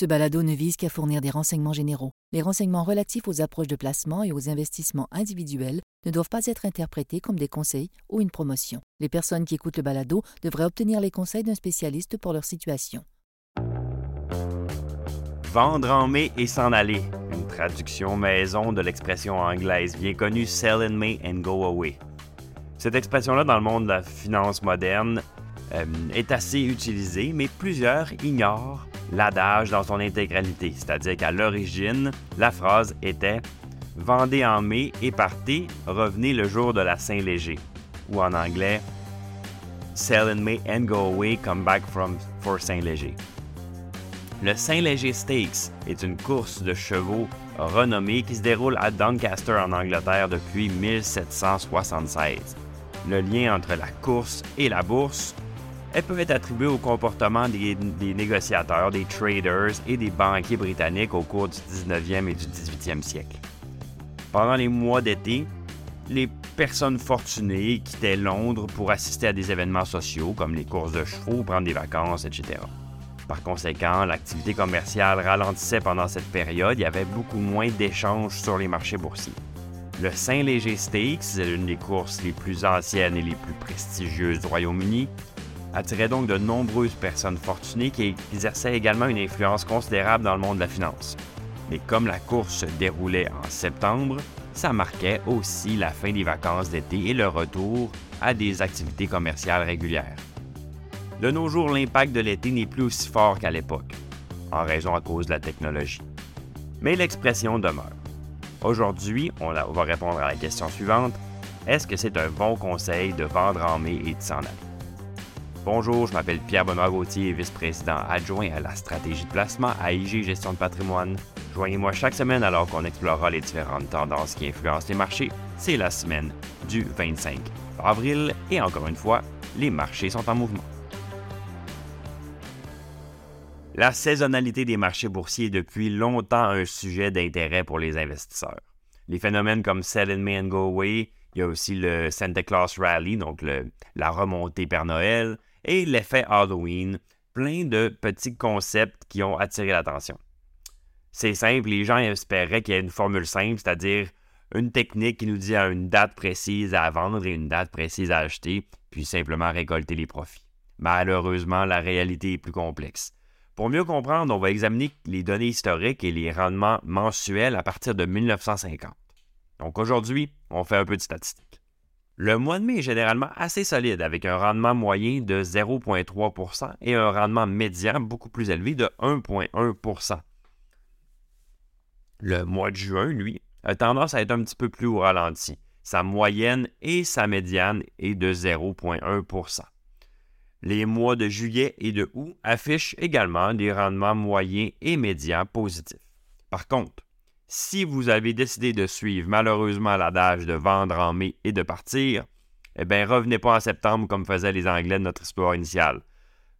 Ce balado ne vise qu'à fournir des renseignements généraux. Les renseignements relatifs aux approches de placement et aux investissements individuels ne doivent pas être interprétés comme des conseils ou une promotion. Les personnes qui écoutent le balado devraient obtenir les conseils d'un spécialiste pour leur situation. Vendre en mai et s'en aller, une traduction maison de l'expression anglaise bien connue Sell in May and go away. Cette expression-là, dans le monde de la finance moderne, euh, est assez utilisée, mais plusieurs ignorent l'adage dans son intégralité, c'est-à-dire qu'à l'origine, la phrase était Vendez en mai et partez, revenez le jour de la Saint-Léger, ou en anglais Sell in May and go away, come back from for Saint-Léger. Le Saint-Léger Stakes est une course de chevaux renommée qui se déroule à Doncaster en Angleterre depuis 1776. Le lien entre la course et la bourse elle peut être attribuée au comportement des, négociateurs, des traders et des banquiers britanniques au cours du 19e et du 18e siècle. Pendant les mois d'été, les personnes fortunées quittaient Londres pour assister à des événements sociaux comme les courses de chevaux, prendre des vacances, etc. Par conséquent, l'activité commerciale ralentissait pendant cette période, il y avait beaucoup moins d'échanges sur les marchés boursiers. Le Saint-Léger Stakes l'une des courses les plus anciennes et les plus prestigieuses du Royaume-Uni attirait donc de nombreuses personnes fortunées qui exerçaient également une influence considérable dans le monde de la finance. Mais comme la course se déroulait en septembre, ça marquait aussi la fin des vacances d'été et le retour à des activités commerciales régulières. De nos jours, l'impact de l'été n'est plus aussi fort qu'à l'époque, en raison à cause de la technologie. Mais l'expression demeure. Aujourd'hui, on va répondre à la question suivante. Est-ce que c'est un bon conseil de vendre en mai et de s'en aller? Bonjour, je m'appelle Pierre Benoît Gauthier, vice-président adjoint à la stratégie de placement à IG Gestion de patrimoine. Joignez-moi chaque semaine alors qu'on explorera les différentes tendances qui influencent les marchés. C'est la semaine du 25 avril et encore une fois, les marchés sont en mouvement. La saisonnalité des marchés boursiers est depuis longtemps un sujet d'intérêt pour les investisseurs. Les phénomènes comme Sell in May and Go Away, il y a aussi le Santa Claus Rally, donc la remontée Père Noël, et l'effet Halloween, plein de petits concepts qui ont attiré l'attention. C'est simple, les gens espéraient qu'il y ait une formule simple, c'est-à-dire une technique qui nous dit à une date précise à vendre et une date précise à acheter, puis simplement récolter les profits. Malheureusement, la réalité est plus complexe. Pour mieux comprendre, on va examiner les données historiques et les rendements mensuels à partir de 1950. Donc aujourd'hui, on fait un peu de statistiques. Le mois de mai est généralement assez solide avec un rendement moyen de 0,3% et un rendement médian beaucoup plus élevé de 1,1% Le mois de juin, lui, a tendance à être un petit peu plus au ralenti. Sa moyenne et sa médiane est de 0,1% Les mois de juillet et de août affichent également des rendements moyens et médians positifs. Par contre, si vous avez décidé de suivre malheureusement l'adage de vendre en mai et de partir, eh bien, revenez pas en septembre comme faisaient les Anglais de notre histoire initiale.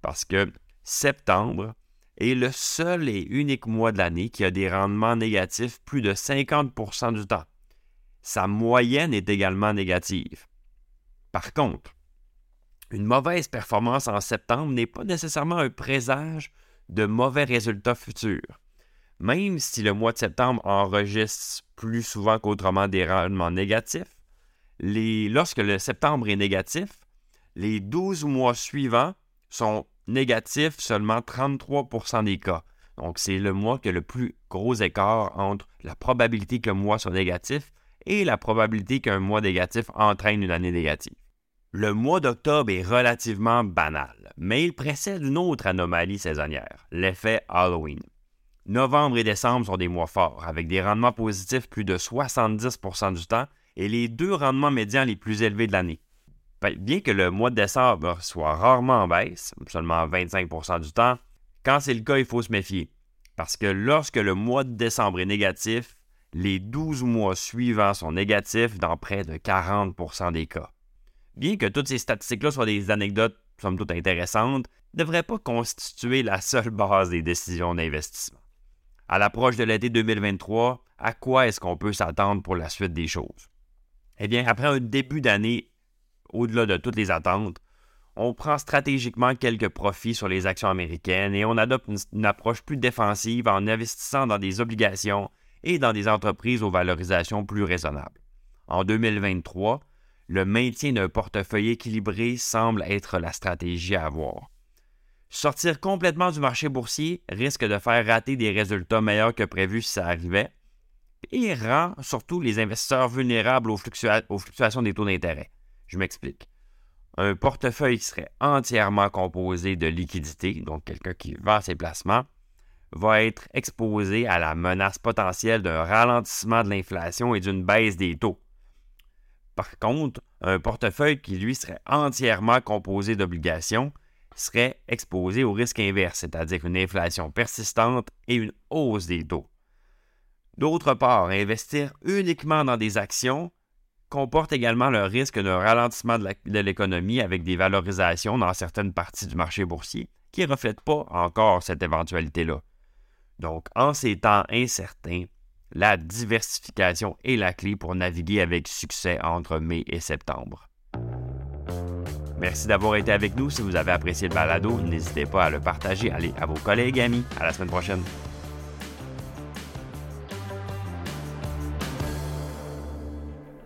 Parce que septembre est le seul et unique mois de l'année qui a des rendements négatifs plus de 50% du temps. Sa moyenne est également négative. Par contre, une mauvaise performance en septembre n'est pas nécessairement un présage de mauvais résultats futurs. Même si le mois de septembre enregistre plus souvent qu'autrement des rendements négatifs, lorsque le septembre est négatif, les 12 mois suivants sont négatifs seulement 33% des cas. Donc, c'est le mois qui a le plus gros écart entre la probabilité le mois soit négatif et la probabilité qu'un mois négatif entraîne une année négative. Le mois d'octobre est relativement banal, mais il précède une autre anomalie saisonnière, l'effet Halloween. Novembre et décembre sont des mois forts, avec des rendements positifs plus de 70% du temps et les deux rendements médians les plus élevés de l'année. Bien que le mois de décembre soit rarement en baisse, seulement 25% du temps, quand c'est le cas, il faut se méfier. Parce que lorsque le mois de décembre est négatif, les 12 mois suivants sont négatifs dans près de 40% des cas. Bien que toutes ces statistiques-là soient des anecdotes somme toute intéressantes, ne devraient pas constituer la seule base des décisions d'investissement à l'approche de l'été 2023, à quoi est-ce qu'on peut s'attendre pour la suite des choses? Eh bien, après un début d'année au-delà de toutes les attentes, on prend stratégiquement quelques profits sur les actions américaines et on adopte une, approche plus défensive en investissant dans des obligations et dans des entreprises aux valorisations plus raisonnables. En 2023, le maintien d'un portefeuille équilibré semble être la stratégie à avoir. Sortir complètement du marché boursier risque de faire rater des résultats meilleurs que prévu si ça arrivait et rend surtout les investisseurs vulnérables aux, fluctuations des taux d'intérêt. Je m'explique. Un portefeuille qui serait entièrement composé de liquidités, donc quelqu'un qui vend ses placements, va être exposé à la menace potentielle d'un ralentissement de l'inflation et d'une baisse des taux. Par contre, un portefeuille qui, lui, serait entièrement composé d'obligations serait exposé au risque inverse, c'est-à-dire une inflation persistante et une hausse des taux. D'autre part, investir uniquement dans des actions comporte également le risque d'un ralentissement de l'économie avec des valorisations dans certaines parties du marché boursier qui ne reflètent pas encore cette éventualité-là. Donc, en ces temps incertains, la diversification est la clé pour naviguer avec succès entre mai et septembre. Merci d'avoir été avec nous. Si vous avez apprécié le balado, n'hésitez pas à le partager allez, à vos collègues et amis. À la semaine prochaine.